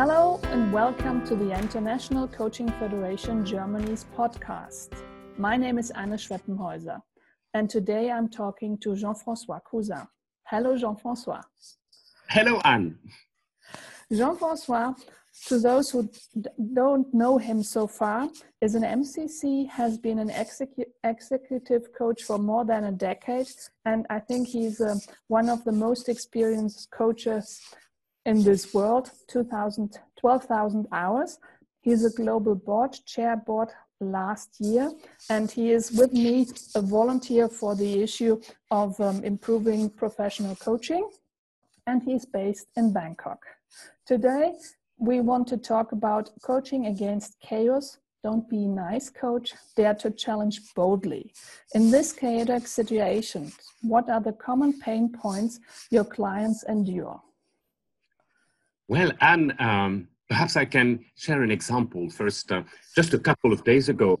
Hello and welcome to the International Coaching Federation Germany's podcast. My name is Anne Schweppenhäuser and today I'm talking to Jean-François Cousin. Hello Jean-François. Hello Anne. Jean-François, to those who don't know him so far, is an MCC, has been an execu- executive coach for more than a decade, and I think he's uh, one of the most experienced coaches in this world 12,000 hours. He's a global board chair board last year, and he is with me a volunteer for the issue of um, improving professional coaching, and he's based in Bangkok. Today, we want to talk about coaching against chaos. Don't be nice, coach. Dare to challenge boldly. In this chaotic situation, what are the common pain points your clients endure? Well, Anne, um, perhaps I can share an example first. Uh, just a couple of days ago,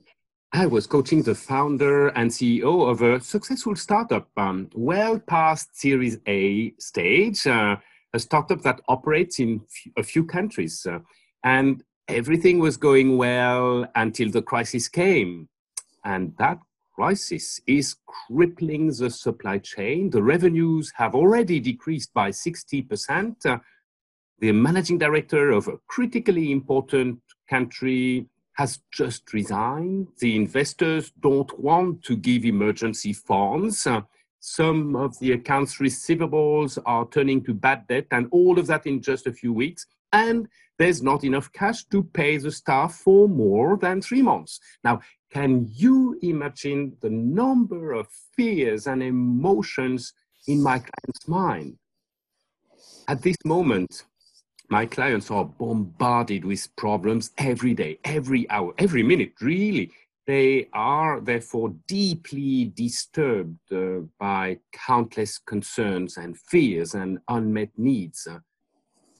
I was coaching the founder and CEO of a successful startup, um, well past Series A stage, uh, a startup that operates in a few countries. Uh, and everything was going well until the crisis came. And that crisis is crippling the supply chain. The revenues have already decreased by 60%. Uh, the managing director of a critically important country has just resigned. The investors don't want to give emergency funds. Uh, some of the accounts receivables are turning to bad debt, and all of that in just a few weeks. And there's not enough cash to pay the staff for more than three months. Now, can you imagine the number of fears and emotions in my client's mind? At this moment, my clients are bombarded with problems every day, every hour, every minute, really. They are therefore deeply disturbed uh, by countless concerns and fears and unmet needs. Uh,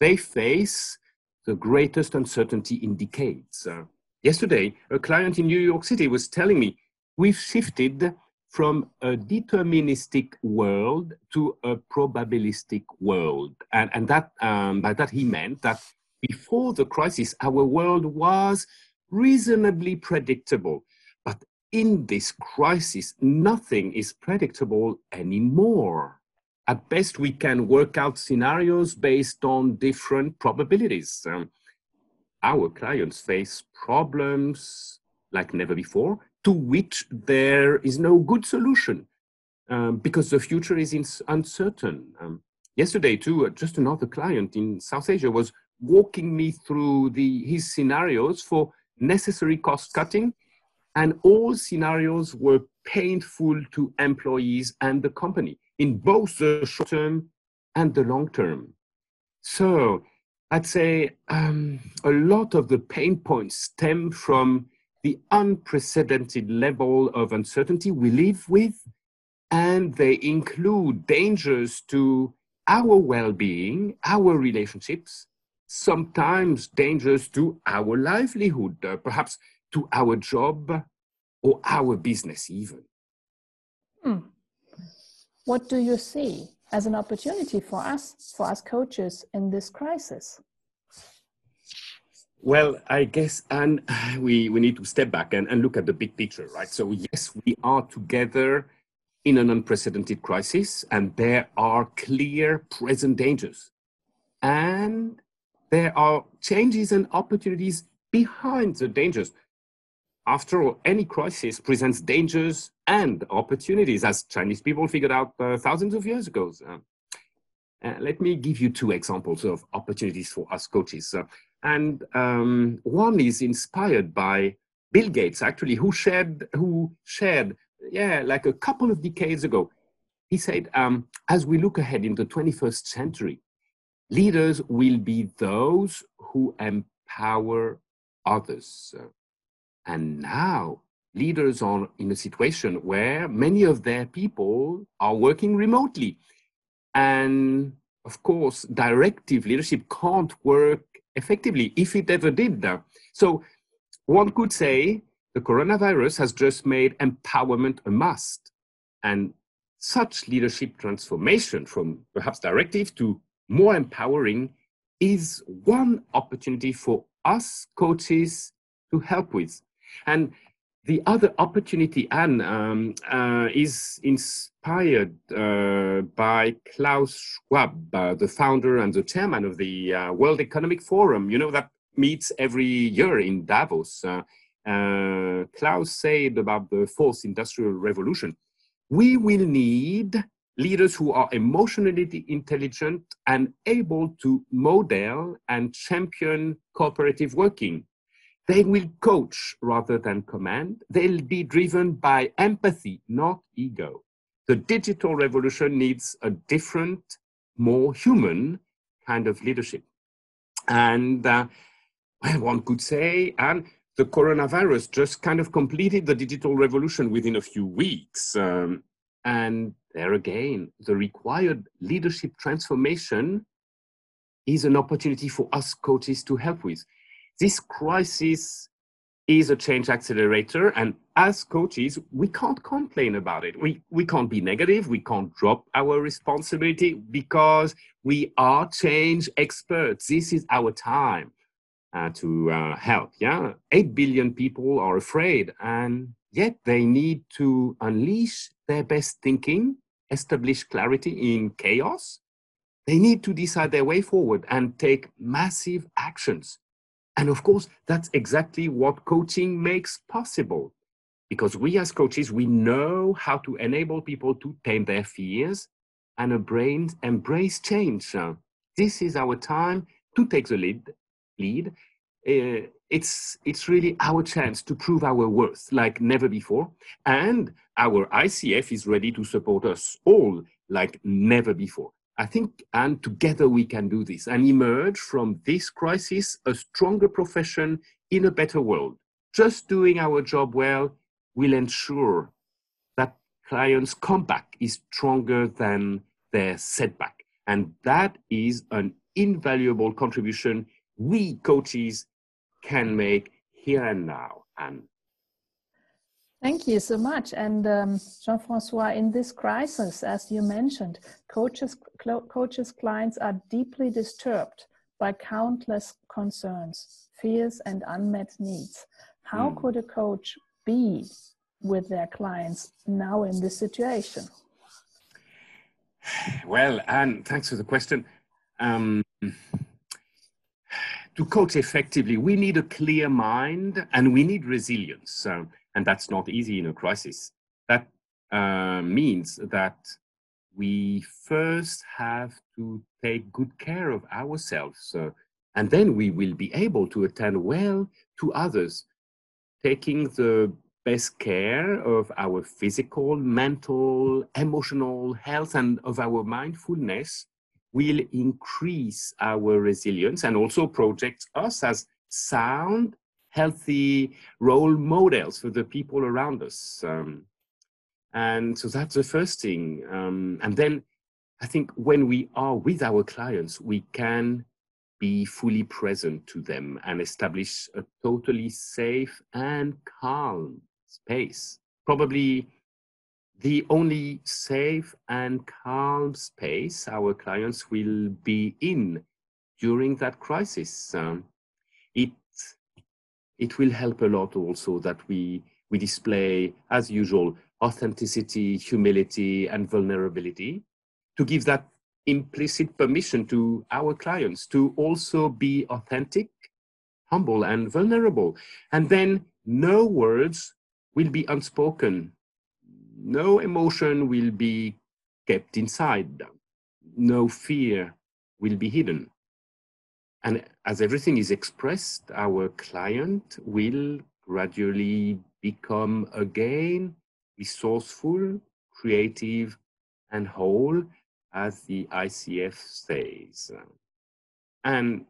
they face the greatest uncertainty in decades. Uh, yesterday, a client in New York City was telling me, we've shifted from a deterministic world to a probabilistic world. And, and that, um, by that he meant that before the crisis, our world was reasonably predictable. But in this crisis, nothing is predictable anymore. At best, we can work out scenarios based on different probabilities. Um, our clients face problems like never before to which there is no good solution um, because the future is uncertain. Um, yesterday, too, uh, just another client in South Asia was walking me through the, his scenarios for necessary cost cutting, and all scenarios were painful to employees and the company in both the short term and the long term. So I'd say um, a lot of the pain points stem from the unprecedented level of uncertainty we live with, and they include dangers to our well being, our relationships, sometimes dangers to our livelihood, uh, perhaps to our job or our business, even. Hmm. What do you see as an opportunity for us, for us coaches in this crisis? Well, I guess, and we, we need to step back and, and look at the big picture, right? So, yes, we are together in an unprecedented crisis, and there are clear present dangers. And there are changes and opportunities behind the dangers. After all, any crisis presents dangers and opportunities, as Chinese people figured out uh, thousands of years ago. Uh, let me give you two examples of opportunities for us coaches. And um, one is inspired by Bill Gates, actually, who shared, who shared, yeah, like a couple of decades ago. He said, um, as we look ahead in the 21st century, leaders will be those who empower others. And now, leaders are in a situation where many of their people are working remotely. And of course, directive leadership can't work effectively if it ever did. That. So one could say the coronavirus has just made empowerment a must. And such leadership transformation from perhaps directive to more empowering is one opportunity for us coaches to help with. And the other opportunity, Anne, um, uh, is inspired uh, by Klaus Schwab, uh, the founder and the chairman of the uh, World Economic Forum, you know, that meets every year in Davos. Uh, uh, Klaus said about the fourth industrial revolution, we will need leaders who are emotionally intelligent and able to model and champion cooperative working. They will coach rather than command. They'll be driven by empathy, not ego. The digital revolution needs a different, more human kind of leadership. And uh, well, one could say, and the coronavirus just kind of completed the digital revolution within a few weeks. Um, and there again, the required leadership transformation is an opportunity for us coaches to help with. This crisis is a change accelerator, and as coaches, we can't complain about it. We, we can't be negative, we can't drop our responsibility because we are change experts. This is our time uh, to uh, help. Yeah, 8 billion people are afraid, and yet they need to unleash their best thinking, establish clarity in chaos. They need to decide their way forward and take massive actions. And of course, that's exactly what coaching makes possible. Because we as coaches, we know how to enable people to tame their fears and embrace change. This is our time to take the lead. lead. Uh, it's, it's really our chance to prove our worth like never before. And our ICF is ready to support us all like never before. I think, and together we can do this and emerge from this crisis a stronger profession in a better world. Just doing our job well will ensure that clients' comeback is stronger than their setback. And that is an invaluable contribution we coaches can make here and now. And Thank you so much. And um, Jean Francois, in this crisis, as you mentioned, coaches, coaches' clients are deeply disturbed by countless concerns, fears, and unmet needs. How mm. could a coach be with their clients now in this situation? Well, Anne, thanks for the question. Um, to coach effectively, we need a clear mind and we need resilience. And that's not easy in a crisis. That uh, means that we first have to take good care of ourselves. Uh, and then we will be able to attend well to others, taking the best care of our physical, mental, emotional health and of our mindfulness will increase our resilience and also project us as sound, healthy role models for the people around us. Um, and so that's the first thing. Um, and then I think when we are with our clients, we can be fully present to them and establish a totally safe and calm space. Probably the only safe and calm space our clients will be in during that crisis. Um, it will help a lot also that we, we display, as usual, authenticity, humility, and vulnerability to give that implicit permission to our clients to also be authentic, humble, and vulnerable. And then no words will be unspoken no emotion will be kept inside. No fear will be hidden. And as everything is expressed, our client will gradually become again resourceful, creative, and whole, as the ICF says. And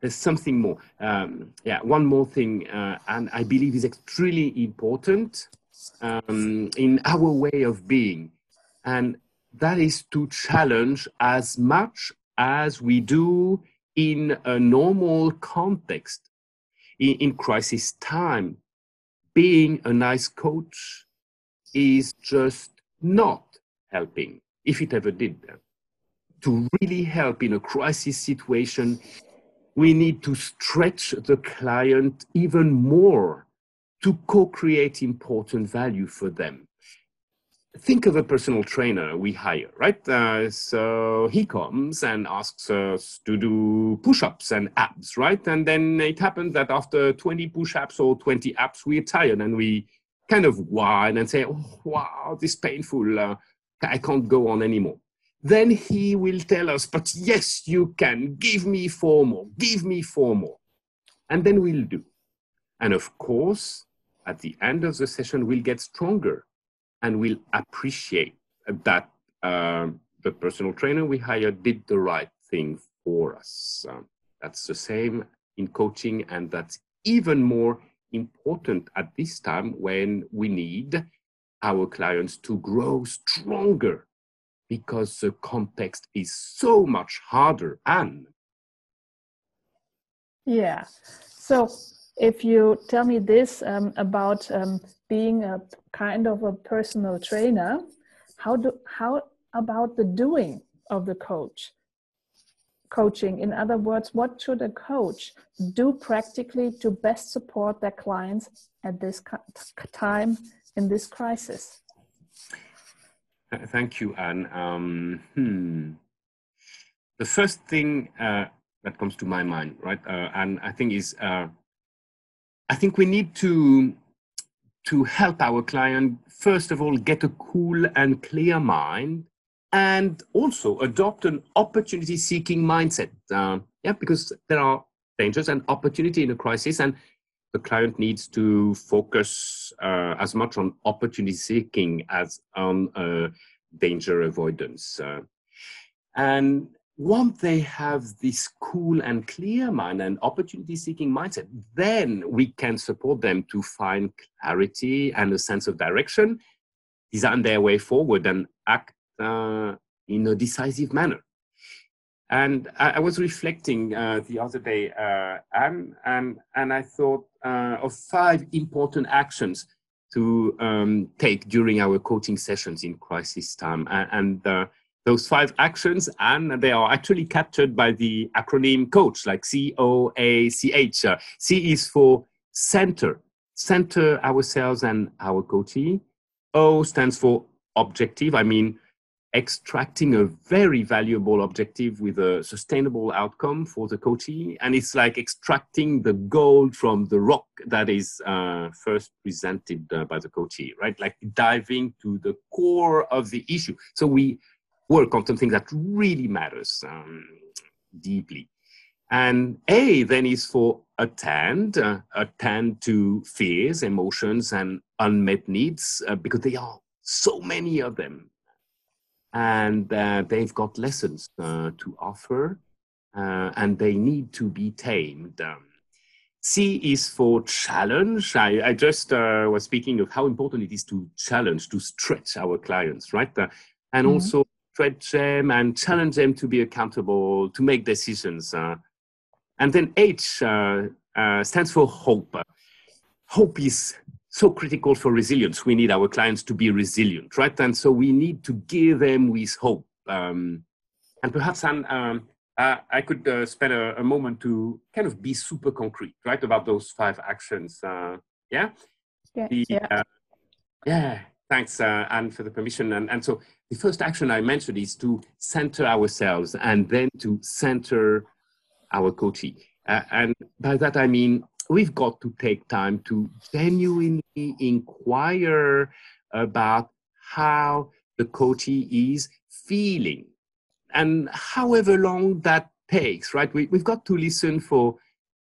there's something more. Um, yeah, one more thing, uh, and I believe is extremely important um, in our way of being. And that is to challenge as much as we do in a normal context. In, in crisis time, being a nice coach is just not helping, if it ever did that. to really help in a crisis situation, we need to stretch the client even more to co-create important value for them. Think of a personal trainer we hire, right? Uh, so he comes and asks us to do push-ups and abs, right? And then it happens that after 20 push-ups or 20 abs, we're tired and we kind of whine and say, oh, wow, this is painful, uh, I can't go on anymore then he will tell us, but yes, you can. Give me four more. Give me four more. And then we'll do. And of course, at the end of the session, we'll get stronger and we'll appreciate that uh, the personal trainer we hired did the right thing for us. Um, that's the same in coaching, and that's even more important at this time when we need our clients to grow stronger because the context is so much harder and yeah so if you tell me this um, about um, being a kind of a personal trainer how do how about the doing of the coach coaching in other words what should a coach do practically to best support their clients at this time in this crisis Thank you, Anne. Um, hmm. The first thing uh, that comes to my mind, right, uh, and I think is, uh, I think we need to to help our client first of all get a cool and clear mind, and also adopt an opportunity-seeking mindset. Uh, yeah, because there are dangers and opportunity in a crisis, and the client needs to focus uh, as much on opportunity seeking as on uh, danger avoidance. Uh, and once they have this cool and clear mind and opportunity seeking mindset, then we can support them to find clarity and a sense of direction, design their way forward, and act uh, in a decisive manner. And I, I was reflecting uh, the other day, uh, and, and, and I thought uh, of five important actions to um, take during our coaching sessions in crisis time. And, and uh, those five actions, and they are actually captured by the acronym COACH, like C O A C H. Uh, C is for center, center ourselves and our coachee. O stands for objective. I mean, extracting a very valuable objective with a sustainable outcome for the coachee. And it's like extracting the gold from the rock that is uh, first presented uh, by the coachee, right? Like diving to the core of the issue. So we work on something that really matters um, deeply. And A then is for attend, uh, attend to fears, emotions, and unmet needs, uh, because there are so many of them and uh, they've got lessons uh, to offer uh, and they need to be tamed. Um, C is for challenge. I, I just uh, was speaking of how important it is to challenge, to stretch our clients, right? And mm-hmm. also stretch them and challenge them to be accountable, to make decisions. Uh. and then H stands for hope. Hope is so critical for resilience. We need our clients to be resilient, right? And so we need to give them with hope. Um, and perhaps um, uh, I could uh, spend a, a, moment to kind of be super concrete, right, about those five actions. Uh, yeah? Yeah. The, yeah. Uh, yeah. Thanks, uh, Anne, for the permission. And, and so the first action I mentioned is to center ourselves and then to center our coachee. Uh, and by that I mean we've got to take time to genuinely inquire about how the coachee is feeling and however long that takes right we, we've got to listen for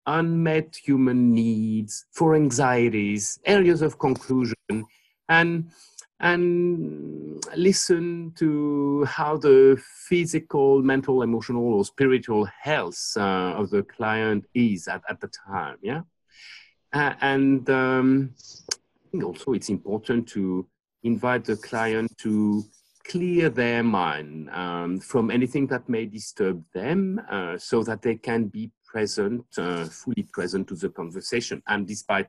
unmet human needs for anxieties areas of conclusion and and listen to how the physical, mental, emotional, or spiritual health uh, of the client is at, at the time. Yeah. Uh, and um, I think also it's important to invite the client to clear their mind um, from anything that may disturb them uh, so that they can be present, uh, fully present to the conversation. And despite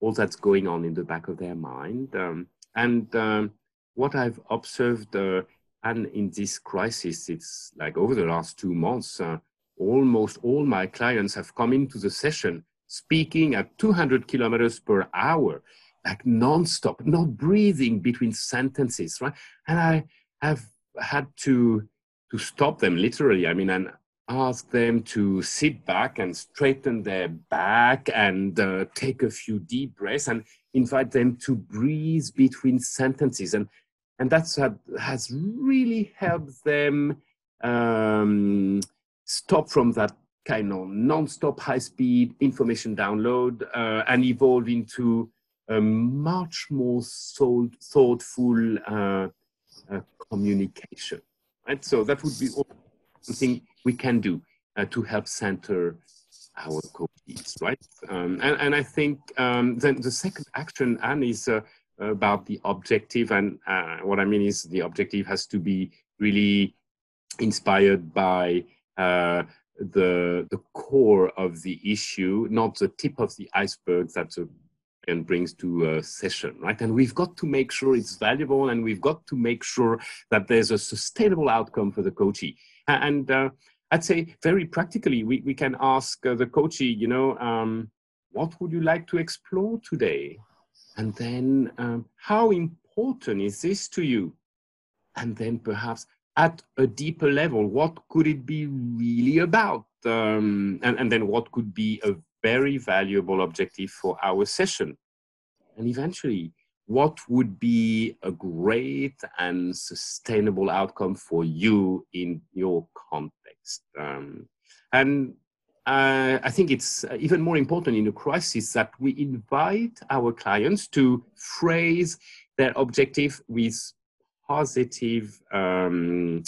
all that's going on in the back of their mind, um, and um, what I've observed uh, And in this crisis, it's like over the last two months, uh, almost all my clients have come into the session speaking at 200 kilometers per hour, like nonstop, not breathing between sentences, right? And I have had to to stop them literally. I mean, and ask them to sit back and straighten their back and uh, take a few deep breaths and invite them to breathe between sentences and and that's has really helped them um, stop from that kind of non-stop high-speed information download uh, and evolve into a much more thought, thoughtful uh, uh, communication. Right, so that would be something we can do uh, to help center our coaches, right? Um, and, and I think um, then the second action, Anne, is uh, about the objective. And uh, what I mean is the objective has to be really inspired by uh, the, the core of the issue, not the tip of the iceberg that the and brings to a session, right? And we've got to make sure it's valuable and we've got to make sure that there's a sustainable outcome for the coachee. And uh, I'd say very practically, we, we can ask uh, the coachee, you know, um, what would you like to explore today? And then um, how important is this to you? And then perhaps at a deeper level, what could it be really about? Um, and, and then what could be a very valuable objective for our session? And eventually, what would be a great and sustainable outcome for you in your context? Um, and uh, I think it's even more important in a crisis that we invite our clients to phrase their objective with positive um,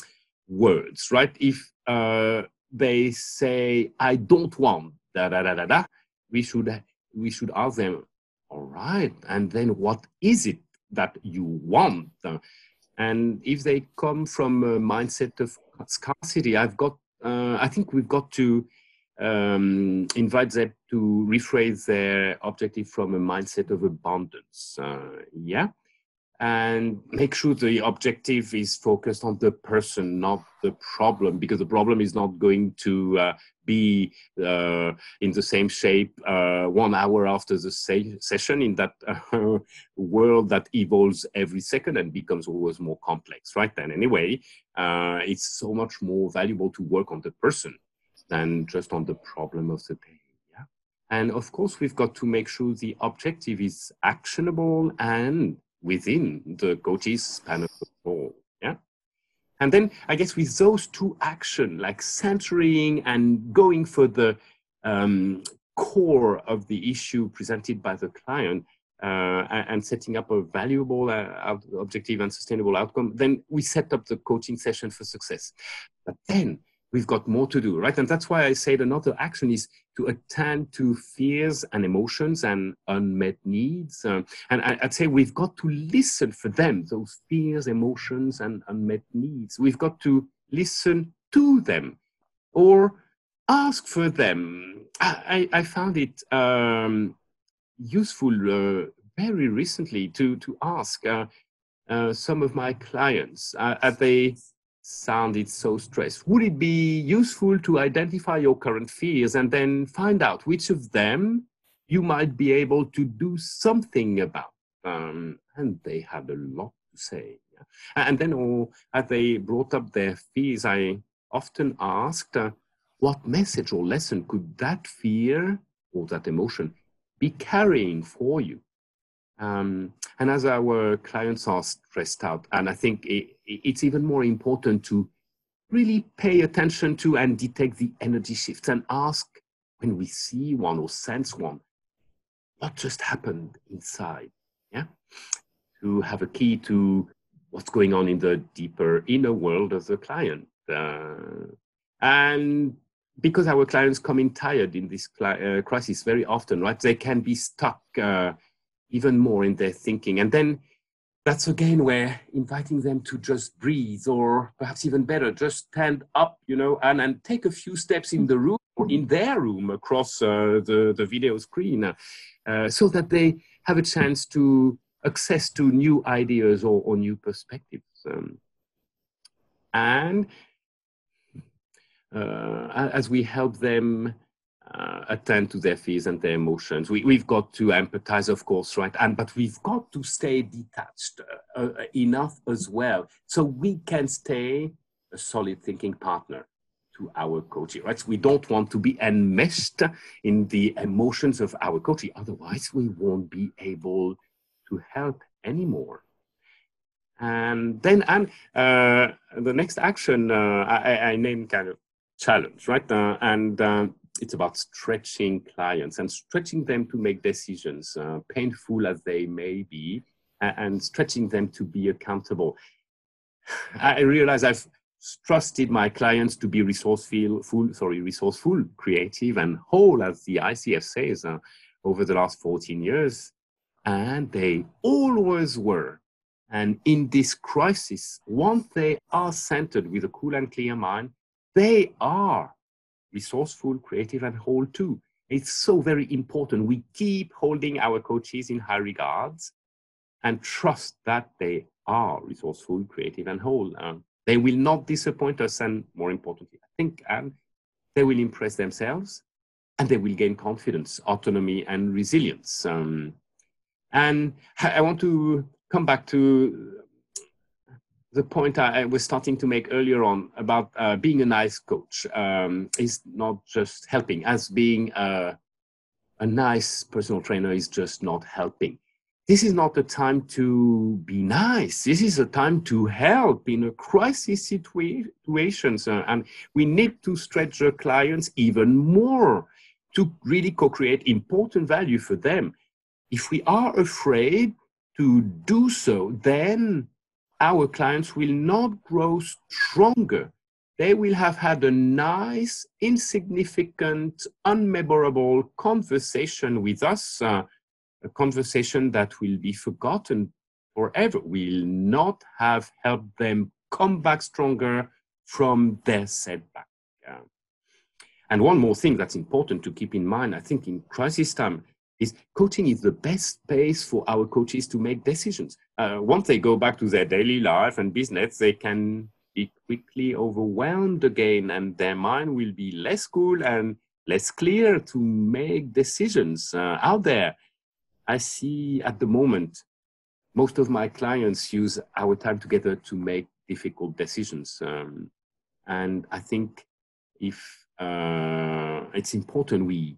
words, right? If uh, they say, I don't want da da da da da, we should we should ask them, all right, and then what is it that you want? And if they come from a mindset of scarcity, I've got, uh, I think we've got to um, invite them to rephrase their objective from a mindset of abundance. Uh, yeah and make sure the objective is focused on the person, not the problem, because the problem is not going to uh, be uh, in the same shape uh, one hour after the session in that uh, world that evolves every second and becomes always more complex, right? And anyway, uh, it's so much more valuable to work on the person than just on the problem of the day. Yeah? And of course, we've got to make sure the objective is actionable and within the coach's span of control. Yeah. And then I guess with those two action, like centering and going for the um, core of the issue presented by the client, uh, and setting up a valuable, uh, objective, and sustainable outcome, then we set up the coaching session for success. But then we've got more to do, right? And that's why I said another action is to attend to fears and emotions and unmet needs. Uh, and I, would say we've got to listen for them, those fears, emotions, and unmet needs. We've got to listen to them or ask for them. I, I found it um, useful uh, very recently to, to ask uh, uh some of my clients, uh, are they sounded so stressed. Would it be useful to identify your current fears and then find out which of them you might be able to do something about? Um, and they had a lot to say. And then oh, as they brought up their fears, I often asked, uh, what message or lesson could that fear or that emotion be carrying for you? Um, and as our clients are stressed out, and I think it, it's even more important to really pay attention to and detect the energy shifts and ask when we see one or sense one, what just happened inside? Yeah, to have a key to what's going on in the deeper inner world of the client. Uh, and because our clients come in tired in this uh, crisis very often, right? They can be stuck uh, even more in their thinking. And then that's again where inviting them to just breathe or perhaps even better, just stand up, you know, and, and take a few steps in the room or in their room across uh, the, the video screen uh, so that they have a chance to access to new ideas or, or new perspectives. Um, And uh, as we help them uh, attend to their fears and their emotions. We, have got to empathize, of course, right? And but we've got to stay detached uh, uh, enough as well, so we can stay a solid thinking partner to our coachee, right? We don't want to be enmeshed in the emotions of our coachee. Otherwise, we won't be able to help anymore. And then, and uh, the next action uh, I, I named kind of challenge, right? Uh, and it's about stretching clients and stretching them to make decisions, uh, painful as they may be, and stretching them to be accountable. I realize I've trusted my clients to be resourceful, full, sorry, resourceful, creative, and whole, as the ICF says, uh, over the last 14 years, and they always were. And in this crisis, once they are centered with a cool and clear mind, they are resourceful, creative, and whole too. It's so very important. We keep holding our coaches in high regards and trust that they are resourceful, creative, and whole. Um, they will not disappoint us, and more importantly, I think, and they will impress themselves and they will gain confidence, autonomy, and resilience. Um, and I want to come back to the point I, was starting to make earlier on about uh, being a nice coach um, is not just helping, as being a, a nice personal trainer is just not helping. This is not a time to be nice. This is a time to help in a crisis situations, uh, and we need to stretch the clients even more to really co-create important value for them. If we are afraid to do so, then our clients will not grow stronger. They will have had a nice, insignificant, unmemorable conversation with us, uh, a conversation that will be forgotten forever. We will not have helped them come back stronger from their setback. Uh, and one more thing that's important to keep in mind, I think in crisis time, is coaching is the best space for our coaches to make decisions. Uh, once they go back to their daily life and business, they can be quickly overwhelmed again, and their mind will be less cool and less clear to make decisions uh, out there. I see at the moment most of my clients use our time together to make difficult decisions, um, and I think if uh, it's important we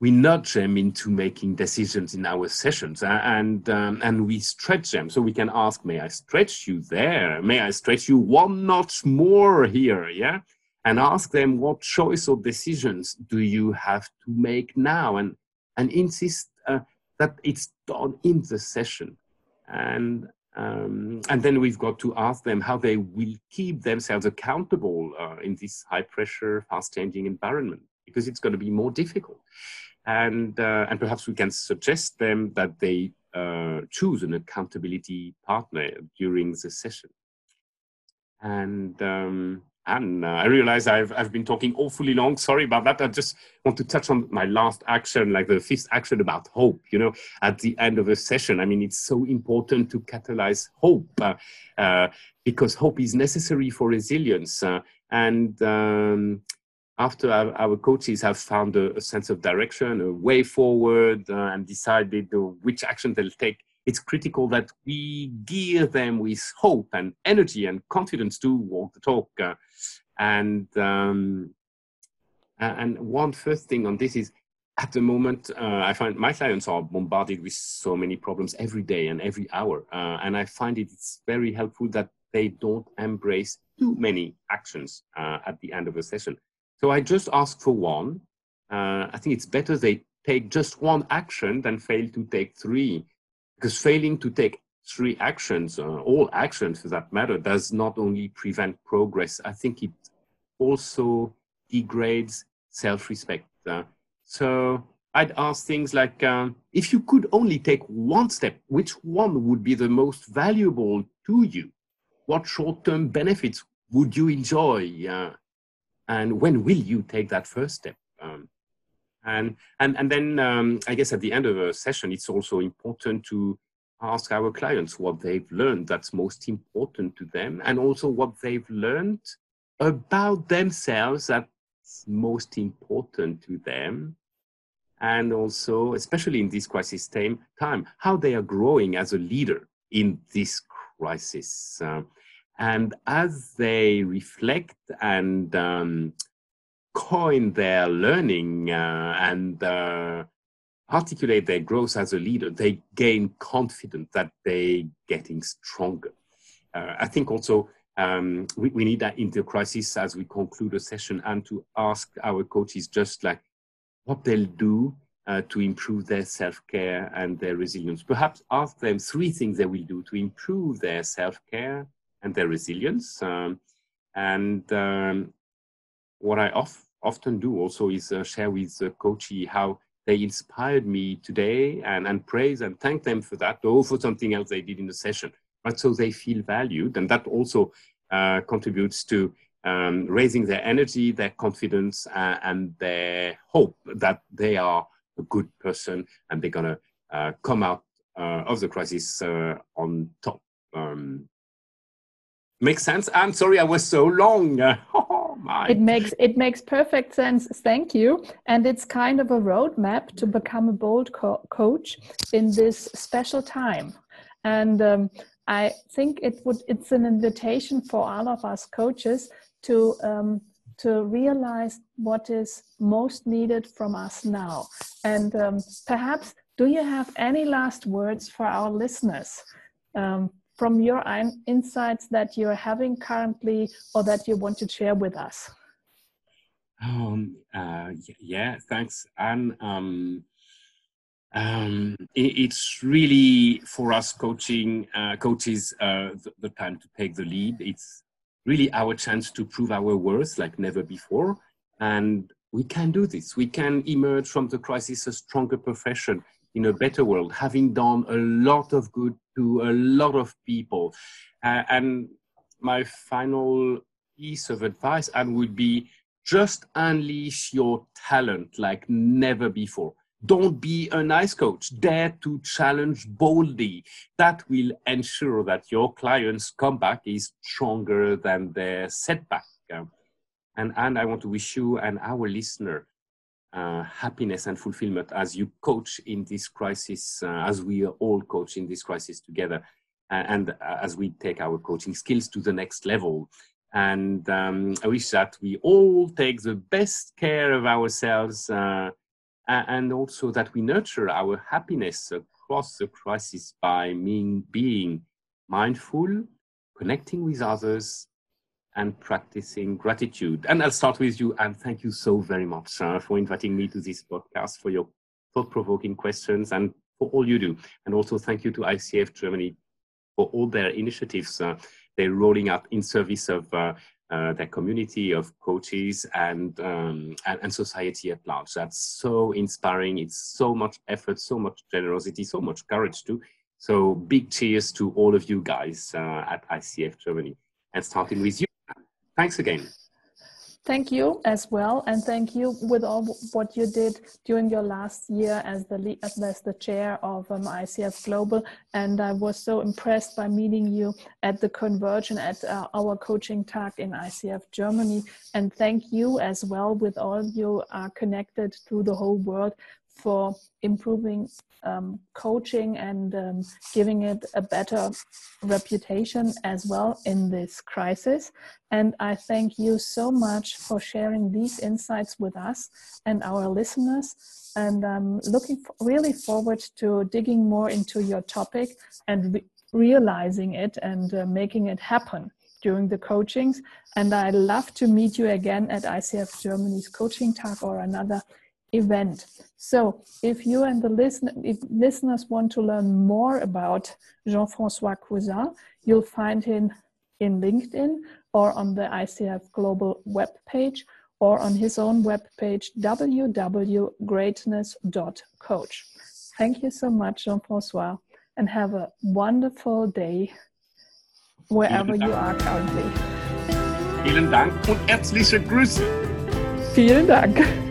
we nudge them into making decisions in our sessions and um, and we stretch them. So we can ask may i stretch you there? May i stretch you one notch more here? Yeah? And ask them what choice or decisions do you have to make now? And and insist uh, that it's done in the session. And um, and then we've got to ask them how they will keep themselves accountable uh, in this high pressure fast changing environment because it's going to be more difficult and uh, and perhaps we can suggest them that they uh, choose an accountability partner during the session. And um, and uh, I realize I've I've been talking awfully long. Sorry about that. I just want to touch on my last action, like the fifth action about hope. You know, at the end of a session, I mean, it's so important to catalyze hope uh, uh, because hope is necessary for resilience. Uh, and um, after our, our, coaches have found a, a, sense of direction, a way forward, uh, and decided uh, which action they'll take, it's critical that we gear them with hope and energy and confidence to walk the talk. Uh, and um, and one first thing on this is at the moment, uh, I find my clients are bombarded with so many problems every day and every hour. Uh, and I find it's very helpful that they don't embrace too many actions uh, at the end of a session. So I just ask for one. Uh, I think it's better they take just one action than fail to take three, because failing to take three actions, uh, all actions for that matter, does not only prevent progress, I think it also degrades self-respect. Uh, so I'd ask things like, um, if you could only take one step, which one would be the most valuable to you? What short-term benefits would you enjoy? Uh, and when will you take that first step? Um, and and and then um, i guess at the end of a session it's also important to ask our clients what they've learned that's most important to them and also what they've learned about themselves that's most important to them. And also especially in this crisis time, how they are growing as a leader in this crisis. Uh, and as they reflect and um, coin their learning uh, and uh, articulate their growth as a leader, they gain confidence that they're getting stronger. Uh, I think also um, we, we, need that into crisis as we conclude a session and to ask our coaches just like what they'll do uh, to improve their self-care and their resilience. Perhaps ask them three things they will do to improve their self-care and their resilience. Um, and um, what I of, often do also is uh, share with the coachee how they inspired me today and, and praise and thank them for that or for something else they did in the session. But so they feel valued and that also uh, contributes to um, raising their energy, their confidence, uh, and their hope that they are a good person and they're gonna uh, come out uh, of the crisis uh, on top. Um, makes sense. I'm sorry I was so long. my. It makes it makes perfect sense. Thank you. And it's kind of a roadmap to become a bold co coach in this special time. And um, I think it would it's an invitation for all of us coaches to um, to realize what is most needed from us now. And um, perhaps, do you have any last words for our listeners? Um, from your insights that you're having currently or that you want to share with us? Um, uh, yeah, thanks, Anne. Um, um, it, it's really for us coaching uh, coaches uh, the, the, time to take the lead. It's really our chance to prove our worth like never before, and we can do this. We can emerge from the crisis a stronger profession in a better world, having done a lot of good to a lot of people. Uh, and my final piece of advice and would be just unleash your talent like never before. Don't be a nice coach. Dare to challenge boldly. That will ensure that your client's comeback is stronger than their setback. And, and I want to wish you and our listener uh, happiness and fulfillment as you coach in this crisis, uh, as we all coach in this crisis together, and, uh, as we take our coaching skills to the next level. And um, I wish that we all take the best care of ourselves uh, and also that we nurture our happiness across the crisis by being, being mindful, connecting with others, and practicing gratitude. And I'll start with you, and thank you so very much for inviting me to this podcast, for your thought provoking questions, and for all you do. And also, thank you to ICF Germany for all their initiatives uh, they're rolling out in service of uh, uh, their community of coaches and, um, and, and society at large. That's so inspiring. It's so much effort, so much generosity, so much courage too. So big cheers to all of you guys uh, at ICF Germany, and starting with you. Thanks again. Thank you as well, and thank you with all what you did during your last year as the as the chair of um, ICF Global. And I was so impressed by meeting you at the conversion at uh, our coaching tag in ICF Germany. And thank you as well with all you are connected through the whole world for improving um, coaching and um, giving it a better reputation as well in this crisis. And I thank you so much for sharing these insights with us and our listeners. And I'm looking for, really forward to digging more into your topic and re- realizing it and uh, making it happen during the coachings. And I'd love to meet you again at ICF Germany's coaching talk or another event. So if you and the listen, if listeners want to learn more about Jean-Francois Cousin, you'll find him in LinkedIn or on the ICF Global web page or on his own web page, www.greatness.coach. Thank you so much, Jean-Francois, and have a wonderful day wherever you are currently. Vielen Dank und herzliche Grüße. Vielen Dank.